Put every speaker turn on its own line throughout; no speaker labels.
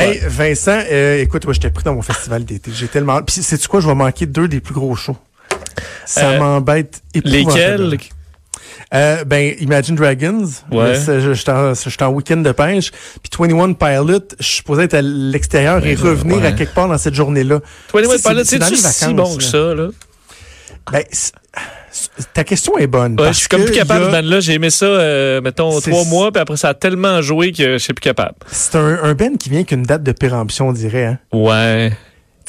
Hey, Vincent, euh, écoute, moi, j'étais pris dans mon festival d'été. J'ai tellement. Puis, sais-tu quoi? Je vais manquer deux des plus gros shows. Ça
Euh,
m'embête.
Lesquels?
Euh, ben, Imagine Dragons.
Ouais.
Je- J'étais en, week-end de pêche. Puis 21 Pilot, je suis supposé être à l'extérieur et
Ouais,
revenir
ouais.
à quelque part dans cette journée-là.
Toi,
Tu sais,
pas là,
c'est-
si bon que ça, là?
Ben, ta question est bonne.
Ouais,
parce
je suis comme
que
plus capable
a-
band là. J'ai aimé ça, euh, mettons, trois mois, puis après ça a tellement joué que je suis plus capable.
C'est un, un Ben qui vient qu'une date de péremption, on dirait. Hein?
Ouais.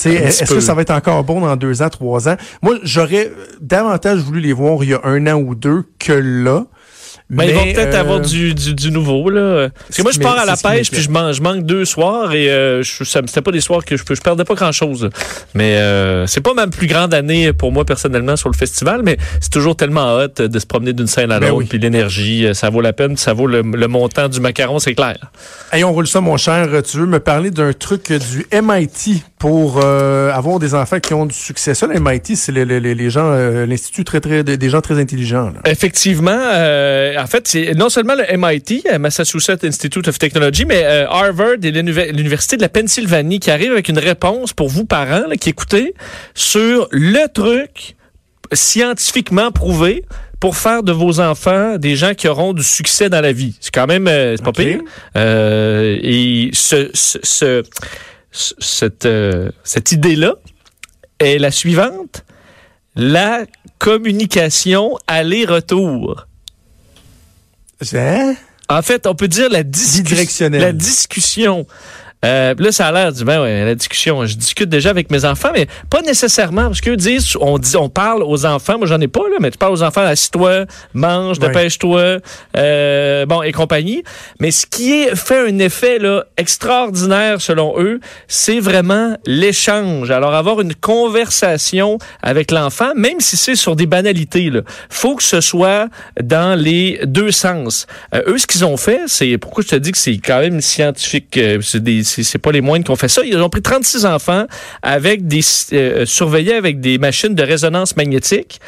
Est-ce que ça va être encore bon dans deux ans, trois ans? Moi, j'aurais davantage voulu les voir il y a un an ou deux que là.
Mais, ils vont peut-être
euh,
avoir du, du, du nouveau, là. Parce que moi, je
Mais
pars à la pêche, puis je, man- je manque deux soirs, et euh, c'était pas des soirs que je, je perdais pas grand-chose. Mais euh, c'est pas ma plus grande année pour moi, personnellement, sur le festival, mais c'est toujours tellement hot de se promener d'une scène à
Ben
l'autre,
oui.
puis l'énergie, euh, ça vaut la peine, ça vaut le, le montant du macaron, c'est clair.
Hey, on roule ça, mon cher. Tu veux me parler d'un truc du MIT pour euh, avoir des enfants qui ont du succès? Ça, le MIT, c'est le- le- le- les gens, euh, l'institut très, très, des gens très intelligents. Là.
Effectivement, euh, en fait, c'est non seulement le MIT, Massachusetts Institute of Technology, mais Harvard et l'univer- l'Université de la Pennsylvanie qui arrivent avec une réponse pour vous, parents, là, qui écoutez, sur le truc scientifiquement prouvé pour faire de vos enfants des gens qui auront du succès dans la vie. C'est quand même, c'est pas pire. Et ce, ce, ce- ce- cette, euh, cette idée-là est la suivante. La communication aller-retour.
Hein?
En fait, on peut dire la discussion. Euh, là, ça a l'air du ben ouais, la discussion. Je discute déjà avec mes enfants, mais pas nécessairement parce qu'eux disent, on dit, on parle aux enfants. Moi, j'en ai pas là, mais tu parles aux enfants, assis-toi, mange, dépêche-toi, euh, bon et compagnie. Mais ce qui est fait un effet là extraordinaire selon eux, c'est vraiment l'échange. Alors avoir une conversation avec l'enfant, même si c'est sur des banalités, là, faut que ce soit dans les deux sens. Euh, eux, ce qu'ils ont fait, c'est pourquoi je te dis que c'est quand même scientifique. euh, c'est des, c'est, pas les moindres qui ont fait ça. Ils ont pris 36 enfants avec des euh, surveillés avec des machines de résonance magnétique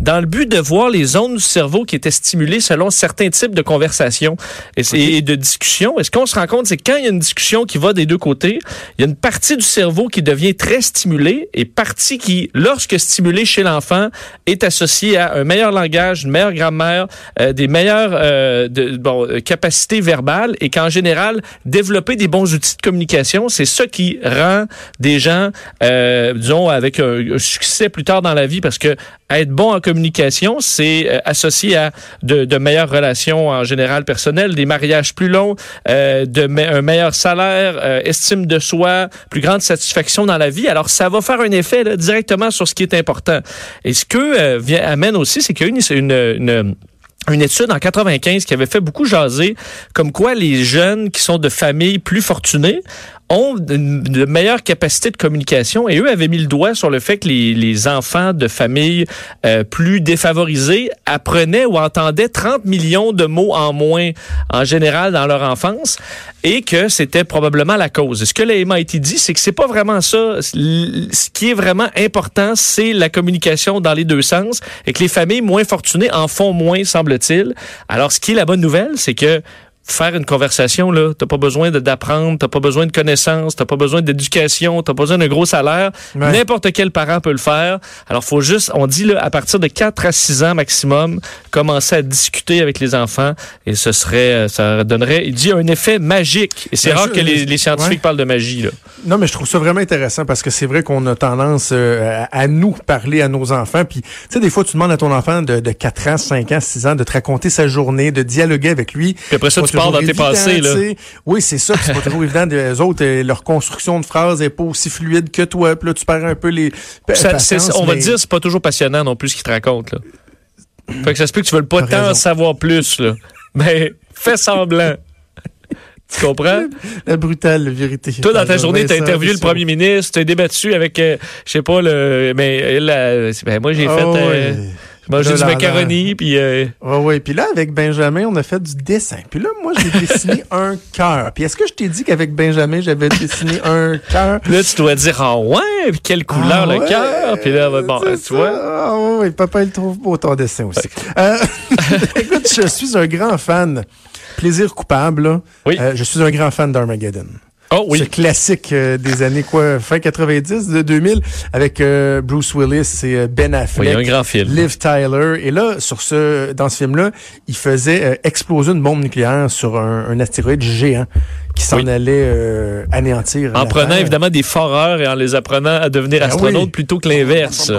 dans le but de voir les zones du cerveau qui étaient stimulées selon certains types de conversations et, de discussions. Et ce qu'on se rend compte, c'est que quand il y a une discussion qui va des deux côtés, il y a une partie du cerveau qui devient très stimulée et partie qui, lorsque stimulée chez l'enfant, est associée à un meilleur langage, une meilleure grammaire, euh, des meilleures euh, de, bon, euh, capacités verbales et qu'en général, développer des bons outils de communication, c'est ça qui rend des gens, euh, disons, avec un, succès plus tard dans la vie parce que être bon en communication, c'est euh, associé à de, de meilleures relations en général personnelles, des mariages plus longs, euh, de un meilleur salaire, euh, estime de soi, plus grande satisfaction dans la vie. Alors, ça va faire un effet là, directement sur ce qui est important. Et ce que euh, vient, amène aussi, c'est qu'il y une, une une étude en 95 qui avait fait beaucoup jaser, comme quoi les jeunes qui sont de familles plus fortunées ont de meilleures capacités de communication et eux avaient mis le doigt sur le fait que les, les enfants de familles euh, plus défavorisées apprenaient ou entendaient 30 millions de mots en moins en général dans leur enfance et que c'était probablement la cause. Ce que le MIT dit, c'est que c'est pas vraiment ça. Ce qui est vraiment important, c'est la communication dans les deux sens et que les familles moins fortunées en font moins, semble-t-il. Alors, ce qui est la bonne nouvelle, c'est que faire une conversation, là, t'as pas besoin d'apprendre, t'as pas besoin de connaissances, t'as pas besoin d'éducation, t'as pas besoin d'un gros salaire.
Ouais.
N'importe quel parent peut le faire. Alors, faut juste, on dit, là, à partir de 4 à 6 ans maximum, commencer à discuter avec les enfants et ce serait, euh, ça donnerait, il dit, un effet magique. Et c'est
Ben,
rare
je-
que les, les scientifiques
ouais.
parlent de magie, là.
Non, mais je trouve ça vraiment intéressant parce que c'est vrai qu'on a tendance euh, à, nous parler à nos enfants. Puis, tu sais, des fois, tu demandes à ton enfant de, de 4 ans, 5 ans, 6 ans de te raconter sa journée, de dialoguer avec lui.
Puis après ça,
Pas
tu pars dans tes passés,
évident,
là.
Oui, c'est ça. C'est pas toujours évident. Les autres, euh, leur construction de phrases est pas aussi fluide que toi. Puis là, tu perds un peu les
Ça-
patience,
on va
mais-
dire, c'est pas toujours passionnant non plus ce qu'ils te racontent, là. Fait que ça se peut que tu veux pas
T'as
tant
raison.
savoir plus, là. Mais fais semblant. Tu comprends?
La brutale vérité.
Toi, dans ta journée, tu as interviewé le premier ministre, tu as débattu avec, euh, je sais pas, le. Mais là, ben, moi, j'ai
Oh,
fait. euh,
Là,
du macaroni, puis. euh,
Ouais, ouais. Puis là, avec Benjamin, on a fait du dessin. Puis là, moi, j'ai dessiné un cœur. Puis est-ce que je t'ai dit qu'avec Benjamin, j'avais dessiné un cœur?
Là, tu dois dire, ah ouais, puis quelle couleur
Ah
le
ouais,
cœur? Puis là, bon, tu vois.
Ah ouais, papa, il trouve beau ton dessin aussi. Euh, écoute, je suis un grand fan. Plaisir coupable, là.
Oui.
Euh, je suis un grand fan d'Armageddon.
Oh
Ce
oui.
classique euh, des années quoi, fin 90, de 2000, avec euh, Bruce Willis et euh, Ben Affleck.
Oui, un grand film.
Liv Tyler. Et là, sur ce, dans ce film-là, il faisait euh, exploser une bombe nucléaire sur un, un astéroïde géant qui s'en
Oui.
allait euh, anéantir.
En prenant
Terre.
évidemment des foreurs et en les apprenant à devenir
Ben
astronautes
oui.
plutôt que l'inverse.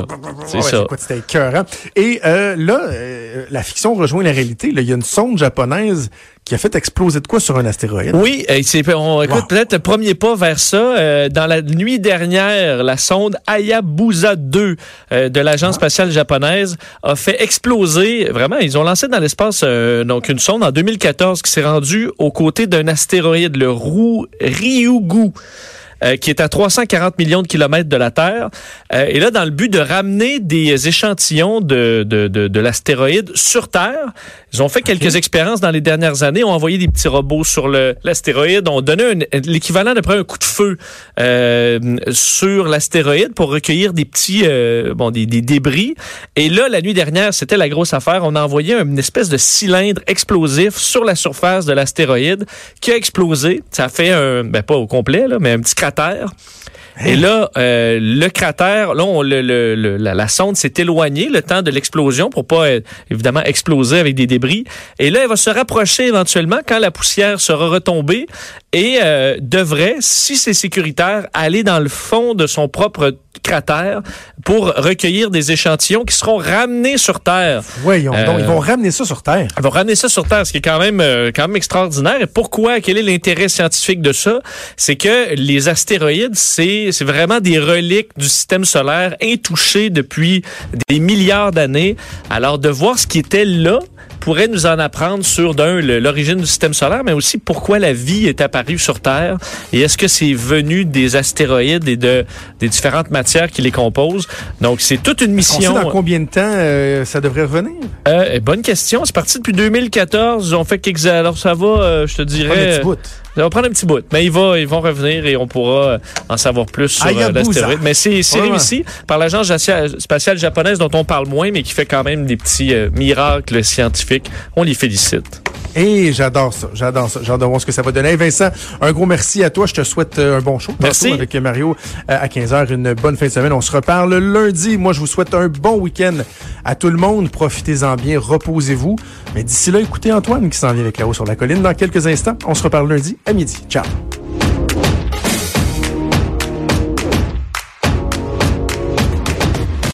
C'est
Ouais,
ça.
C'était écœurant. Et euh, là, euh, la fiction rejoint la réalité. là. Il y a une sonde japonaise qui a fait exploser de quoi sur un astéroïde.
Oui, c'est, on, écoute,
Wow.
peut-être le premier pas vers ça. dans la nuit dernière, la sonde Hayabusa 2 euh, de l'agence spatiale japonaise a fait exploser. Vraiment, ils ont lancé dans l'espace donc une sonde en 2014 qui s'est rendue aux côtés d'un astéroïde, le Ryugu. euh, qui est à 340 millions de kilomètres de la Terre. Euh, et là, dans le but de ramener des échantillons de l'astéroïde sur Terre, ils ont fait quelques expériences dans les dernières années, ont envoyé des petits robots sur l'astéroïde, ont donné l'équivalent d'après un coup de feu euh, sur l'astéroïde pour recueillir des petits euh, bon des, des débris. Et là, la nuit dernière, c'était la grosse affaire. On a envoyé une espèce de cylindre explosif sur la surface de l'astéroïde qui a explosé. Ça a fait un, ben pas au complet là, mais un petit cratère. Et là, euh, le cratère, là, on, le, le- le- la, la sonde s'est éloignée le temps de l'explosion pour pas euh, évidemment exploser avec des débris. Et là, elle va se rapprocher éventuellement quand la poussière sera retombée et euh, devrait, si c'est sécuritaire, aller dans le fond de son propre cratère pour recueillir des échantillons qui seront ramenés sur Terre.
Voyons donc,
Euh,
ils vont ramener ça sur Terre.
Elle va ramener ça sur Terre, ce qui est quand même, euh, quand même extraordinaire. Et pourquoi? Quel est l'intérêt scientifique de ça? C'est que les astéroïdes, c'est, c'est vraiment des reliques du système solaire intouchées depuis des milliards d'années. Alors, de voir ce qui était là pourrait nous en apprendre sur, d'un, l'origine du système solaire, mais aussi pourquoi la vie est apparue sur Terre. Et est-ce que c'est venu des astéroïdes et de, des différentes matières qui les composent? Donc, c'est toute une
On sait
mission.
dans combien de temps euh, ça devrait revenir?
Euh, bonne question. C'est parti depuis 2014. Ils ont fait quelques... Alors, ça va, euh, je te dirais... Ça va prendre un petit bout. Mais ils, va, ils vont revenir et on pourra euh, en savoir plus sur euh, l'astéroïde. Mais c'est c'est
Vraiment.
réussi par l'agence spatiale japonaise dont on parle moins, mais qui fait quand même des petits euh, miracles scientifiques. On les félicite.
Et j'adore ça, j'adore ça. J'adore voir ce que ça va donner. Vincent, un gros merci à toi. Je te souhaite euh, un bon show.
Merci.
avec Mario euh, à 15h. Une bonne fin de semaine. On se reparle lundi. Moi, je vous souhaite un bon week-end à tout le monde. Profitez-en bien, reposez-vous. Mais d'ici là, écoutez Antoine qui s'en vient avec la haut sur la colline dans quelques instants. On se reparle lundi à midi. Ciao.